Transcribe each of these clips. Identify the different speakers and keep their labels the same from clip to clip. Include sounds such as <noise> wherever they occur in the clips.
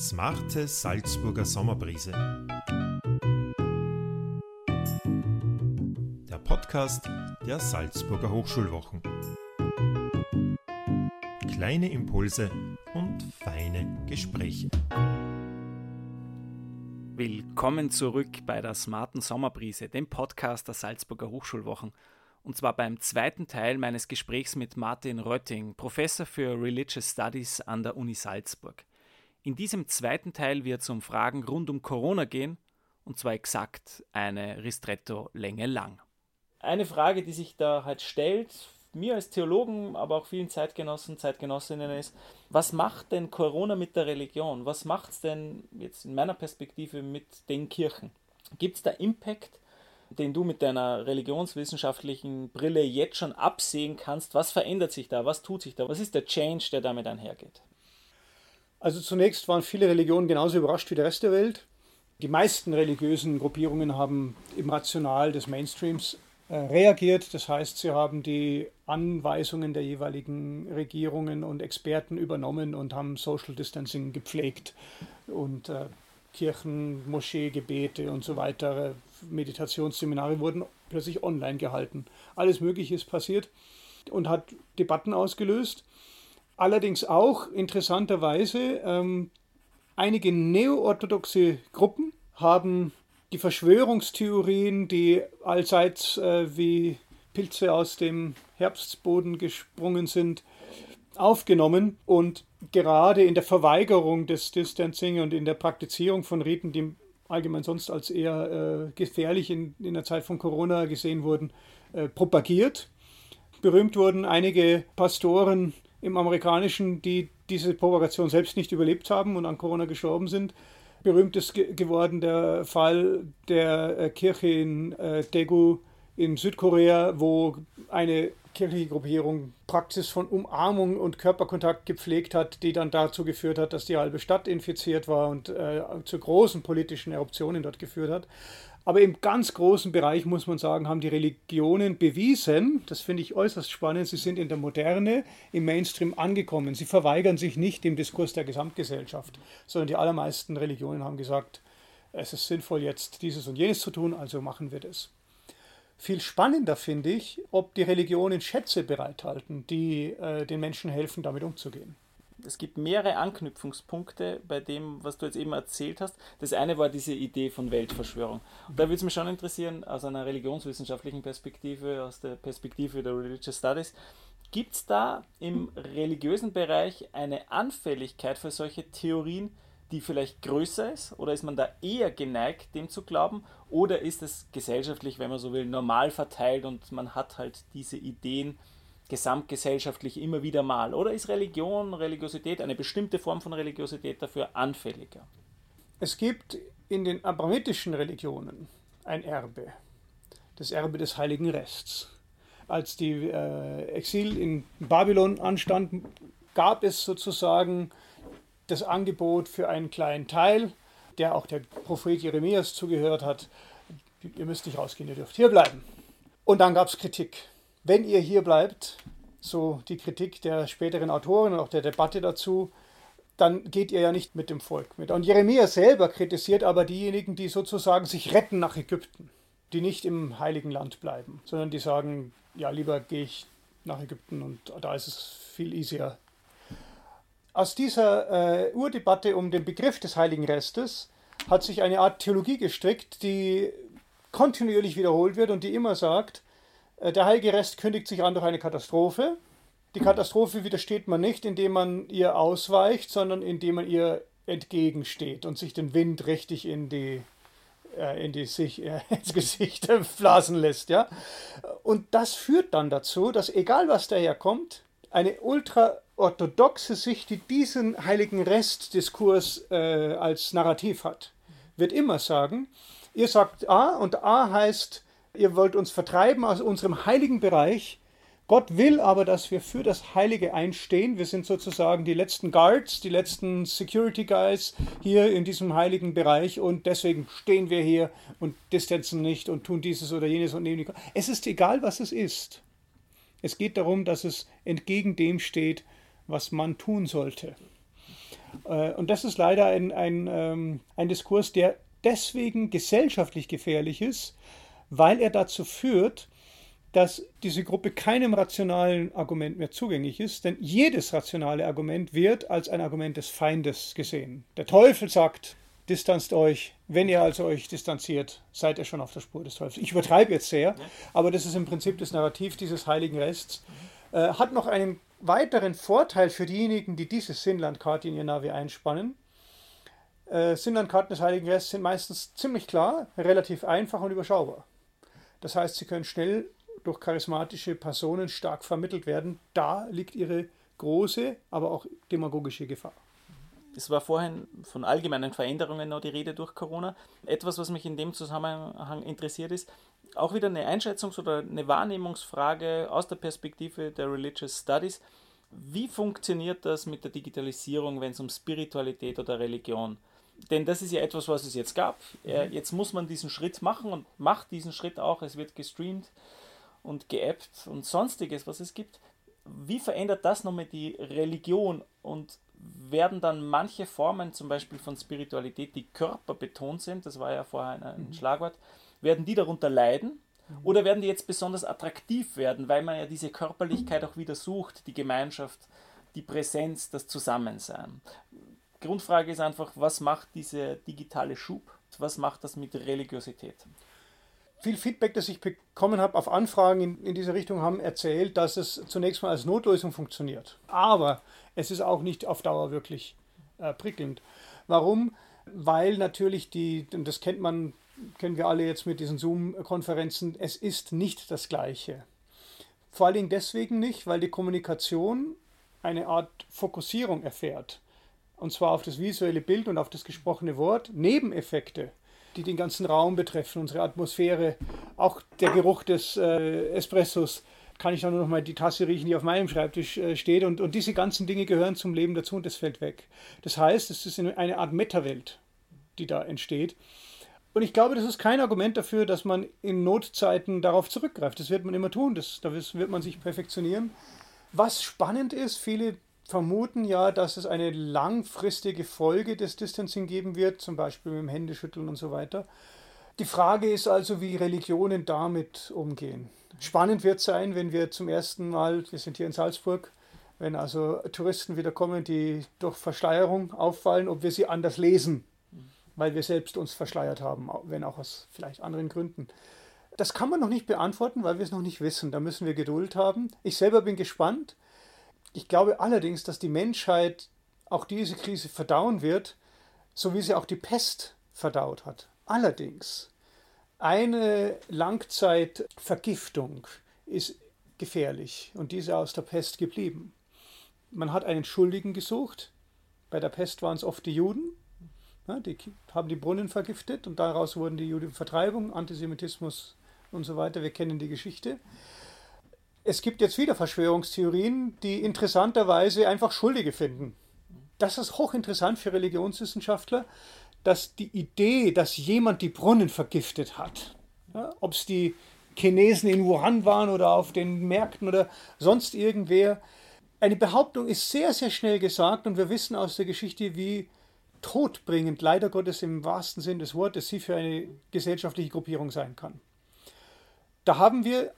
Speaker 1: Smarte Salzburger Sommerbrise. Der Podcast der Salzburger Hochschulwochen. Kleine Impulse und feine Gespräche.
Speaker 2: Willkommen zurück bei der Smarten Sommerbrise, dem Podcast der Salzburger Hochschulwochen und zwar beim zweiten Teil meines Gesprächs mit Martin Rötting, Professor für Religious Studies an der Uni Salzburg. In diesem zweiten Teil wird es um Fragen rund um Corona gehen, und zwar exakt eine Ristretto-Länge lang. Eine Frage, die sich da halt stellt, mir als Theologen, aber auch vielen Zeitgenossen, Zeitgenossinnen ist, was macht denn Corona mit der Religion? Was macht es denn jetzt in meiner Perspektive mit den Kirchen? Gibt es da Impact den du mit deiner religionswissenschaftlichen Brille jetzt schon absehen kannst. Was verändert sich da? Was tut sich da? Was ist der Change, der damit einhergeht?
Speaker 3: Also zunächst waren viele Religionen genauso überrascht wie der Rest der Welt. Die meisten religiösen Gruppierungen haben im Rational des Mainstreams äh, reagiert. Das heißt, sie haben die Anweisungen der jeweiligen Regierungen und Experten übernommen und haben Social Distancing gepflegt und äh, Kirchen, Moscheegebete und so weiter Meditationsseminare wurden plötzlich online gehalten. Alles Mögliche ist passiert und hat Debatten ausgelöst. Allerdings auch interessanterweise ähm, einige neoorthodoxe Gruppen haben die Verschwörungstheorien, die allseits äh, wie Pilze aus dem Herbstboden gesprungen sind, aufgenommen und gerade in der Verweigerung des Distancing und in der Praktizierung von Riten, die allgemein sonst als eher äh, gefährlich in, in der Zeit von Corona gesehen wurden, äh, propagiert. Berühmt wurden einige Pastoren im amerikanischen, die diese Propagation selbst nicht überlebt haben und an Corona gestorben sind. Berühmt ist ge geworden der Fall der äh, Kirche in äh, Daegu in Südkorea, wo eine kirchliche Gruppierung Praxis von Umarmung und Körperkontakt gepflegt hat, die dann dazu geführt hat, dass die halbe Stadt infiziert war und äh, zu großen politischen Eruptionen dort geführt hat. Aber im ganz großen Bereich muss man sagen, haben die Religionen bewiesen, das finde ich äußerst spannend, sie sind in der Moderne, im Mainstream angekommen. Sie verweigern sich nicht dem Diskurs der Gesamtgesellschaft, sondern die allermeisten Religionen haben gesagt, es ist sinnvoll, jetzt dieses und jenes zu tun, also machen wir das. Viel spannender finde ich, ob die Religionen Schätze bereithalten, die äh, den Menschen helfen, damit umzugehen.
Speaker 2: Es gibt mehrere Anknüpfungspunkte bei dem, was du jetzt eben erzählt hast. Das eine war diese Idee von Weltverschwörung. Und da würde es mich schon interessieren, aus einer religionswissenschaftlichen Perspektive, aus der Perspektive der Religious Studies, gibt es da im religiösen Bereich eine Anfälligkeit für solche Theorien, die vielleicht größer ist? Oder ist man da eher geneigt, dem zu glauben? Oder ist es gesellschaftlich, wenn man so will, normal verteilt und man hat halt diese Ideen gesamtgesellschaftlich immer wieder mal? Oder ist Religion, Religiosität, eine bestimmte Form von Religiosität dafür anfälliger?
Speaker 3: Es gibt in den abramitischen Religionen ein Erbe, das Erbe des heiligen Rests. Als die äh, Exil in Babylon anstand, gab es sozusagen das Angebot für einen kleinen Teil, der auch der Prophet Jeremias zugehört hat, ihr müsst nicht rausgehen, ihr dürft hier bleiben. Und dann gab es Kritik. Wenn ihr hier bleibt, so die Kritik der späteren Autoren und auch der Debatte dazu, dann geht ihr ja nicht mit dem Volk mit. Und Jeremias selber kritisiert aber diejenigen, die sozusagen sich retten nach Ägypten, die nicht im heiligen Land bleiben, sondern die sagen, ja, lieber gehe ich nach Ägypten und da ist es viel easier aus dieser äh, Urdebatte um den Begriff des Heiligen Restes hat sich eine Art Theologie gestrickt, die kontinuierlich wiederholt wird und die immer sagt, der Heilige Rest kündigt sich an durch eine Katastrophe. Die Katastrophe widersteht man nicht, indem man ihr ausweicht, sondern indem man ihr entgegensteht und sich den Wind richtig in die äh, in die sich äh, <laughs> ins Gesicht <laughs> blasen lässt, ja. Und das führt dann dazu, dass egal was daherkommt, eine ultra orthodoxe Sicht, die diesen heiligen Restdiskurs äh, als Narrativ hat, wird immer sagen, ihr sagt A und A heißt, ihr wollt uns vertreiben aus unserem heiligen Bereich. Gott will aber, dass wir für das Heilige einstehen. Wir sind sozusagen die letzten Guards, die letzten Security Guys hier in diesem heiligen Bereich und deswegen stehen wir hier und distanzen nicht und tun dieses oder jenes und nehmen die. Es ist egal, was es ist. Es geht darum, dass es entgegen dem steht, was man tun sollte. Äh, und das ist leider ein, ein, ähm, ein Diskurs, der deswegen gesellschaftlich gefährlich ist, weil er dazu führt, dass diese Gruppe keinem rationalen Argument mehr zugänglich ist, denn jedes rationale Argument wird als ein Argument des Feindes gesehen. Der Teufel sagt, distanzt euch. Wenn ihr also euch distanziert, seid ihr schon auf der Spur des Teufels. Ich übertreibe jetzt sehr, aber das ist im Prinzip das Narrativ dieses heiligen Rests. Äh, hat noch einen weiteren Vorteil für diejenigen, die diese Sinnlandkarte in ihr Navi einspannen. Äh, Sinnlandkarten des heiligen Rests sind meistens ziemlich klar, relativ einfach und überschaubar. Das heißt, sie können schnell durch charismatische Personen stark vermittelt werden. Da liegt ihre große, aber auch demagogische Gefahr.
Speaker 2: Es war vorhin von allgemeinen Veränderungen noch die Rede durch Corona. Etwas, was mich in dem Zusammenhang interessiert ist, auch wieder eine Einschätzungs- oder eine Wahrnehmungsfrage aus der Perspektive der Religious Studies. Wie funktioniert das mit der Digitalisierung, wenn es um Spiritualität oder Religion denn das ist ja etwas, was es jetzt gab. Mhm. Jetzt muss man diesen Schritt machen und macht diesen Schritt auch. Es wird gestreamt und geappt und sonstiges, was es gibt. Wie verändert das nochmal die Religion und werden dann manche Formen, zum Beispiel von Spiritualität, die körperbetont sind, das war ja vorher ein, mhm. Schlagwort, werden die darunter leiden? Mhm. Oder werden die jetzt besonders attraktiv werden, weil man ja diese Körperlichkeit auch wieder sucht, die Gemeinschaft, die Präsenz, das Zusammensein? Grundfrage ist einfach, was macht diese digitale Schub? Was macht das mit Religiosität?
Speaker 3: Viel Feedback, das ich bekommen habe auf Anfragen in, in diese Richtung, haben erzählt, dass es zunächst mal als Notlösung funktioniert. Aber es ist auch nicht auf Dauer wirklich äh, prickelnd. Warum? Weil natürlich die, das kennt man, kennen wir alle jetzt mit diesen Zoom-Konferenzen, es ist nicht das Gleiche. Vor allen Dingen deswegen nicht, weil die Kommunikation eine Art Fokussierung erfährt. Und zwar auf das visuelle Bild und auf das gesprochene Wort. Nebeneffekte die den ganzen Raum betreffen, unsere Atmosphäre, auch der Geruch des äh, Espressos. Kann ich dann nur noch mal die Tasse riechen, die auf meinem Schreibtisch äh, steht. Und, und diese ganzen Dinge gehören zum Leben dazu und das fällt weg. Das heißt, es ist eine Art Meta-Welt, die da entsteht. Und ich glaube, das ist kein Argument dafür, dass man in Notzeiten darauf zurückgreift. Das wird man immer tun, das, da wird man sich perfektionieren. Was spannend ist, viele vermuten ja, dass es eine langfristige Folge des Distancing geben wird, zum Beispiel mit dem Händeschütteln und so weiter. Die Frage ist also, wie Religionen damit umgehen. Spannend wird sein, wenn wir zum ersten Mal, wir sind hier in Salzburg, wenn also Touristen wieder kommen, die durch Verschleierung auffallen, ob wir sie anders lesen, weil wir selbst uns verschleiert haben, wenn auch aus vielleicht anderen Gründen. Das kann man noch nicht beantworten, weil wir es noch nicht wissen. Da müssen wir Geduld haben. Ich selber bin gespannt. Ich glaube allerdings, dass die Menschheit auch diese Krise verdauen wird, so wie sie auch die Pest verdaut hat. Allerdings, eine Langzeitvergiftung ist gefährlich und diese aus der Pest geblieben. Man hat einen Schuldigen gesucht. Bei der Pest waren es oft die Juden. die haben die Brunnen vergiftet und daraus wurden die Judenvertreibung, Antisemitismus und so weiter. Wir kennen die Geschichte es gibt jetzt wieder Verschwörungstheorien, die interessanterweise einfach Schuldige finden. Das ist hochinteressant für Religionswissenschaftler, dass die Idee, dass jemand die Brunnen vergiftet hat, ja, ob es die Chinesen in Wuhan waren oder auf den Märkten oder sonst irgendwer, eine Behauptung ist sehr, sehr schnell gesagt und wir wissen aus der Geschichte, wie todbringend, leider Gottes im wahrsten Sinn des Wortes, sie für eine gesellschaftliche Gruppierung sein kann. Da haben wir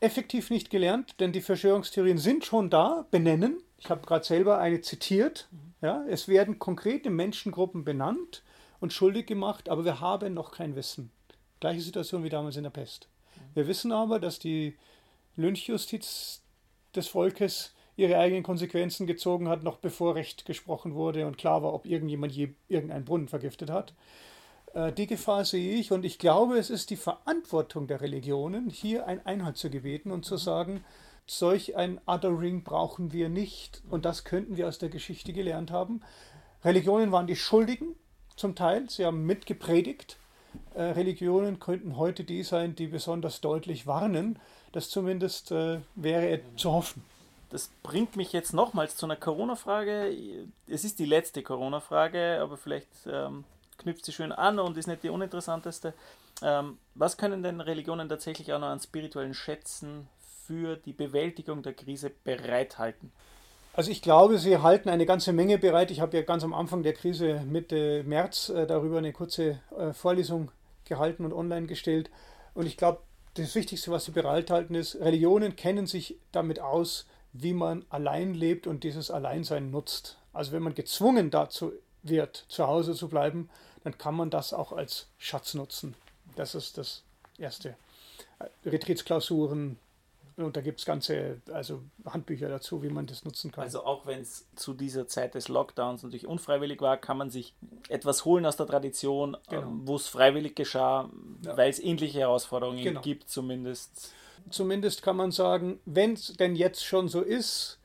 Speaker 3: effektiv nicht gelernt, denn die Verschwörungstheorien sind schon da, benennen. Ich habe gerade selber eine zitiert. Ja, es werden konkrete Menschengruppen benannt und schuldig gemacht, aber wir haben noch kein Wissen. Gleiche Situation wie damals in der Pest. Wir wissen aber, dass die Lynchjustiz des Volkes ihre eigenen Konsequenzen gezogen hat, noch bevor Recht gesprochen wurde und klar war, ob irgendjemand je irgendeinen Brunnen vergiftet hat. Äh, die Gefahr sehe ich und ich glaube, es ist die Verantwortung der Religionen, hier ein Einhalt zu gebeten und zu mhm. sagen, solch ein Othering brauchen wir nicht und das könnten wir aus der Geschichte gelernt haben. Religionen waren die Schuldigen zum Teil, sie haben mitgepredigt. Äh, Religionen könnten heute die sein, die besonders deutlich warnen. Das zumindest äh, wäre zu hoffen.
Speaker 2: Das bringt mich jetzt nochmals zu einer Corona-Frage. Es ist die letzte Corona-Frage, aber vielleicht ähm, knüpft sie schön an und ist nicht die uninteressanteste. Ähm, was können denn Religionen tatsächlich auch noch an spirituellen Schätzen für die Bewältigung der Krise bereithalten?
Speaker 3: Also ich glaube, sie halten eine ganze Menge bereit. Ich habe ja ganz am Anfang der Krise Mitte März äh, darüber eine kurze äh, Vorlesung gehalten und online gestellt. Und ich glaube, das Wichtigste, was sie bereithalten, ist, Religionen kennen sich damit aus, wie man allein lebt und dieses Alleinsein nutzt. Also wenn man gezwungen dazu wird, zu Hause zu bleiben, dann kann man das auch als Schatz nutzen. Das ist das Erste. Äh, Retreatsklausuren, und da gibt es ganze also Handbücher dazu, wie man das nutzen kann.
Speaker 2: Also auch wenn es zu dieser Zeit des Lockdowns natürlich unfreiwillig war, kann man sich etwas holen aus der Tradition, genau. ähm, wo es freiwillig geschah, ja. weil es ähnliche Herausforderungen genau. gibt zumindest.
Speaker 3: Zumindest kann man sagen, wenn es denn jetzt schon so ist,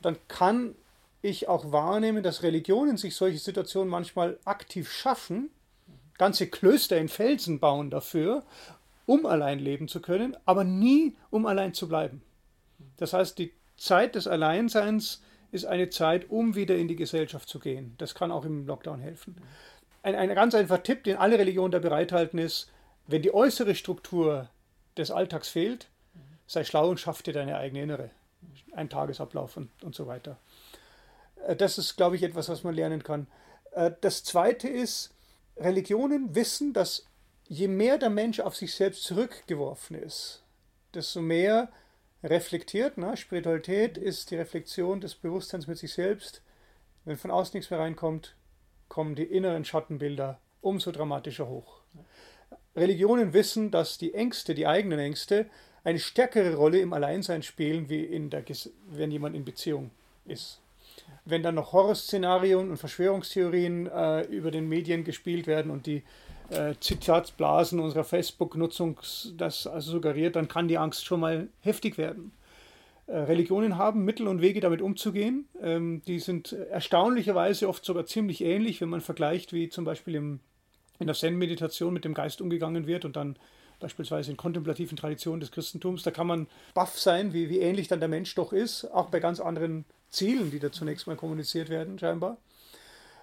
Speaker 3: dann kann ich auch wahrnehmen, dass Religionen sich solche Situationen manchmal aktiv schaffen, ganze Klöster in Felsen bauen dafür um allein leben zu können, aber nie um allein zu bleiben. Das heißt, die Zeit des Alleinseins ist eine Zeit, um wieder in die Gesellschaft zu gehen. Das kann auch im Lockdown helfen. Ein, ein ganz einfacher Tipp, den alle Religionen da bereithalten, ist, wenn die äußere Struktur des Alltags fehlt, sei schlau und schaff dir deine eigene innere. Ein Tagesablauf und, und so weiter. Äh, das ist, glaube ich, etwas, was man lernen kann. Äh, das Zweite ist, Religionen wissen, dass je mehr der Mensch auf sich selbst zurückgeworfen ist, desto mehr reflektiert. Ne? Spiritualität ist die Reflexion des Bewusstseins mit sich selbst. Wenn von außen nichts mehr reinkommt, kommen die inneren Schattenbilder umso dramatischer hoch. Religionen wissen, dass die Ängste, die eigenen Ängste, eine stärkere Rolle im Alleinsein spielen, wie in der, wenn jemand in Beziehung ist. Wenn dann noch Horrorszenarien und Verschwörungstheorien äh, über den Medien gespielt werden und die äh, Zitatsblasen unserer Facebook-Nutzung das also suggeriert, dann kann die Angst schon mal heftig werden. Äh, Religionen haben Mittel und Wege, damit umzugehen. Ähm, die sind erstaunlicherweise oft sogar ziemlich ähnlich, wenn man vergleicht, wie zum Beispiel in der Zen-Meditation mit dem Geist umgegangen wird und dann beispielsweise in kontemplativen Traditionen des Christentums. Da kann man baff sein, wie, wie ähnlich dann der Mensch doch ist, auch bei ganz anderen Zielen, die da zunächst mal kommuniziert werden, scheinbar.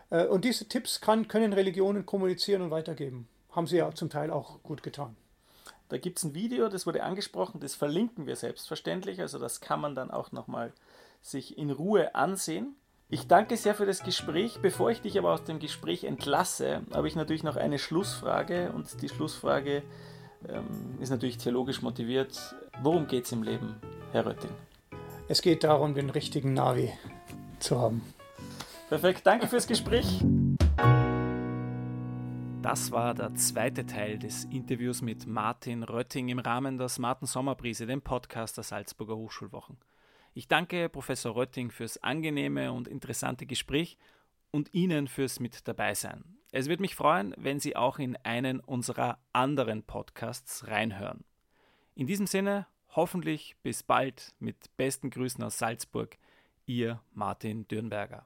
Speaker 3: Äh, und diese Tipps kann, können Religionen kommunizieren und weitergeben. Haben sie ja zum Teil auch gut getan.
Speaker 2: Da gibt es ein Video, das wurde angesprochen, das verlinken wir selbstverständlich. Also das kann man dann auch nochmal sich in Ruhe ansehen. Ich danke sehr für das Gespräch. Bevor ich dich aber aus dem Gespräch entlasse, habe ich natürlich noch eine Schlussfrage. Und die Schlussfrage ähm, ist natürlich theologisch motiviert. Worum geht es im Leben, Herr Rötting?
Speaker 3: Es geht darum, den richtigen Navi zu haben.
Speaker 2: Perfekt, danke fürs Gespräch. Das war der zweite Teil des Interviews mit Martin Rötting im Rahmen der Smarten Sommerbrise, dem Podcast der Salzburger Hochschulwochen. Ich danke Professor Rötting fürs angenehme und interessante Gespräch und Ihnen fürs Mit dabei sein. Es würde mich freuen, wenn Sie auch in einen unserer anderen Podcasts reinhören. In diesem Sinne, hoffentlich bis bald mit besten Grüßen aus Salzburg, Ihr Martin Dürnberger.